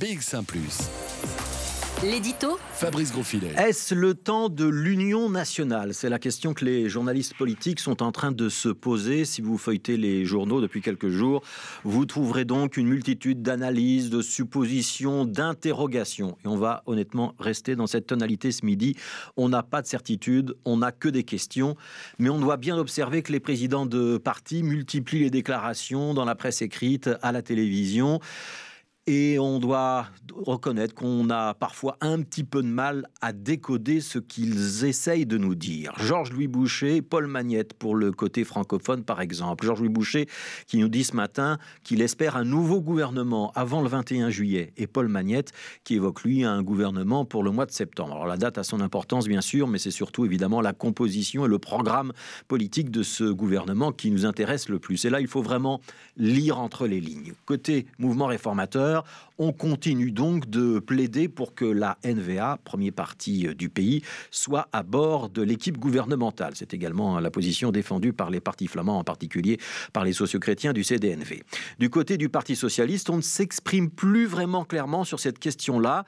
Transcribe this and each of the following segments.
BX1 ⁇ L'édito Fabrice Grosfilet. Est-ce le temps de l'union nationale? C'est la question que les journalistes politiques sont en train de se poser. Si vous feuilletez les journaux depuis quelques jours, vous trouverez donc une multitude d'analyses, de suppositions, d'interrogations. Et on va honnêtement rester dans cette tonalité ce midi. On n'a pas de certitude, on n'a que des questions. Mais on doit bien observer que les présidents de partis multiplient les déclarations dans la presse écrite, à la télévision. Et on doit reconnaître qu'on a parfois un petit peu de mal à décoder ce qu'ils essayent de nous dire. Georges-Louis Boucher, Paul Magnette pour le côté francophone par exemple. Georges-Louis Boucher qui nous dit ce matin qu'il espère un nouveau gouvernement avant le 21 juillet. Et Paul Magnette qui évoque lui un gouvernement pour le mois de septembre. Alors la date a son importance bien sûr, mais c'est surtout évidemment la composition et le programme politique de ce gouvernement qui nous intéresse le plus. Et là, il faut vraiment lire entre les lignes. Côté mouvement réformateur, on continue donc de plaider pour que la NVA, premier parti euh, du pays, soit à bord de l'équipe gouvernementale. C'est également la position défendue par les partis flamands, en particulier par les sociochrétiens du CDNV. Du côté du Parti socialiste, on ne s'exprime plus vraiment clairement sur cette question-là.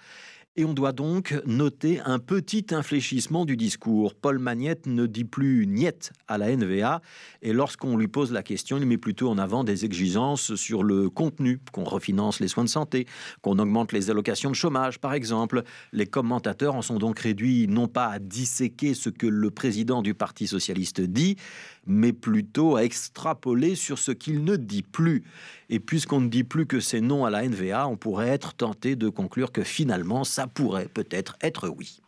Et on doit donc noter un petit infléchissement du discours. Paul Magnette ne dit plus niet à la NVA, et lorsqu'on lui pose la question, il met plutôt en avant des exigences sur le contenu, qu'on refinance les soins de santé, qu'on augmente les allocations de chômage, par exemple. Les commentateurs en sont donc réduits non pas à disséquer ce que le président du Parti socialiste dit, mais plutôt à extrapoler sur ce qu'il ne dit plus. Et puisqu'on ne dit plus que c'est non à la NVA, on pourrait être tenté de conclure que finalement, ça pourrait peut-être être oui.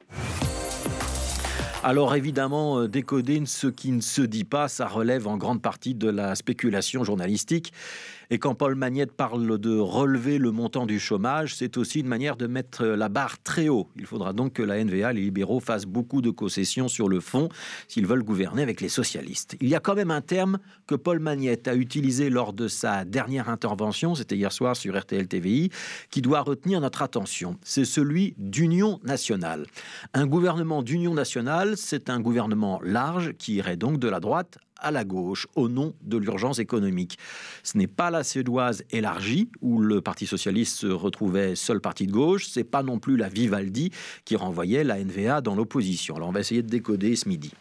Alors évidemment, euh, décoder ce qui ne se dit pas, ça relève en grande partie de la spéculation journalistique. Et quand Paul Magnette parle de relever le montant du chômage, c'est aussi une manière de mettre la barre très haut. Il faudra donc que la NVA, les libéraux, fassent beaucoup de concessions sur le fond s'ils veulent gouverner avec les socialistes. Il y a quand même un terme que Paul Magnette a utilisé lors de sa dernière intervention, c'était hier soir sur RTL TVI, qui doit retenir notre attention. C'est celui d'union nationale. Un gouvernement d'union nationale, c'est un gouvernement large qui irait donc de la droite à la gauche au nom de l'urgence économique. Ce n'est pas la Suédoise élargie où le Parti socialiste se retrouvait seul parti de gauche, c'est pas non plus la Vivaldi qui renvoyait la NVA dans l'opposition. Alors on va essayer de décoder ce midi.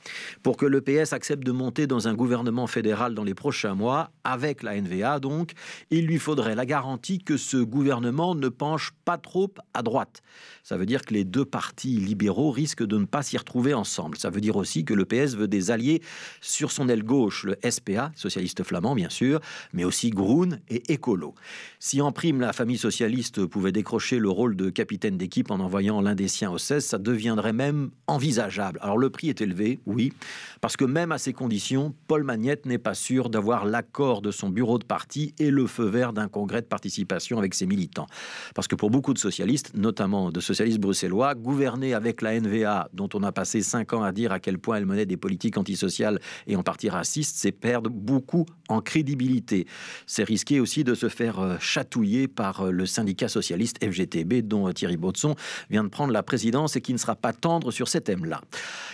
Pour que le PS accepte de monter dans un gouvernement fédéral dans les prochains mois, avec la NVA donc, il lui faudrait la garantie que ce gouvernement ne penche pas trop à droite. Ça veut dire que les deux partis libéraux risquent de ne pas s'y retrouver ensemble. Ça veut dire aussi que le PS veut des alliés sur son aile gauche, le SPA, socialiste flamand bien sûr, mais aussi Groen et Écolo. Si en prime la famille socialiste pouvait décrocher le rôle de capitaine d'équipe en envoyant l'un des siens au 16, ça deviendrait même envisageable. Alors le prix est élevé, oui, parce que même à ces conditions, Paul Magnette n'est pas sûr d'avoir l'accord de son bureau de parti et le feu vert d'un congrès de participation avec ses militants. Parce que pour beaucoup de socialistes, notamment de socialistes bruxellois, gouverner avec la NVA, dont on a passé cinq ans à dire à quel point elle menait des politiques antisociales et en partie raciste, c'est perdre beaucoup en crédibilité. C'est risquer aussi de se faire euh, chatouiller par euh, le syndicat socialiste FGTB dont euh, Thierry Baudson vient de prendre la présidence et qui ne sera pas tendre sur ces thèmes-là.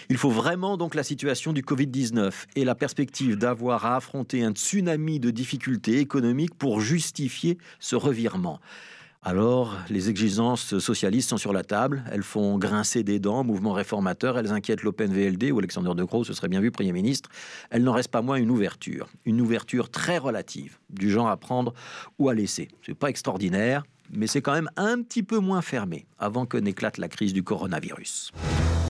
Il faut vraiment donc la situation du Covid-19 et la perspective d'avoir à affronter un tsunami de difficultés économiques pour justifier ce revirement. Alors, les exigences socialistes sont sur la table, elles font grincer des dents, mouvement réformateur, elles inquiètent l'Open VLD ou Alexander De Croo, ce serait bien vu Premier ministre. Elle n'en reste pas moins une ouverture, une ouverture très relative, du genre à prendre ou à laisser. C'est pas extraordinaire, mais c'est quand même un petit peu moins fermé avant que n'éclate la crise du coronavirus.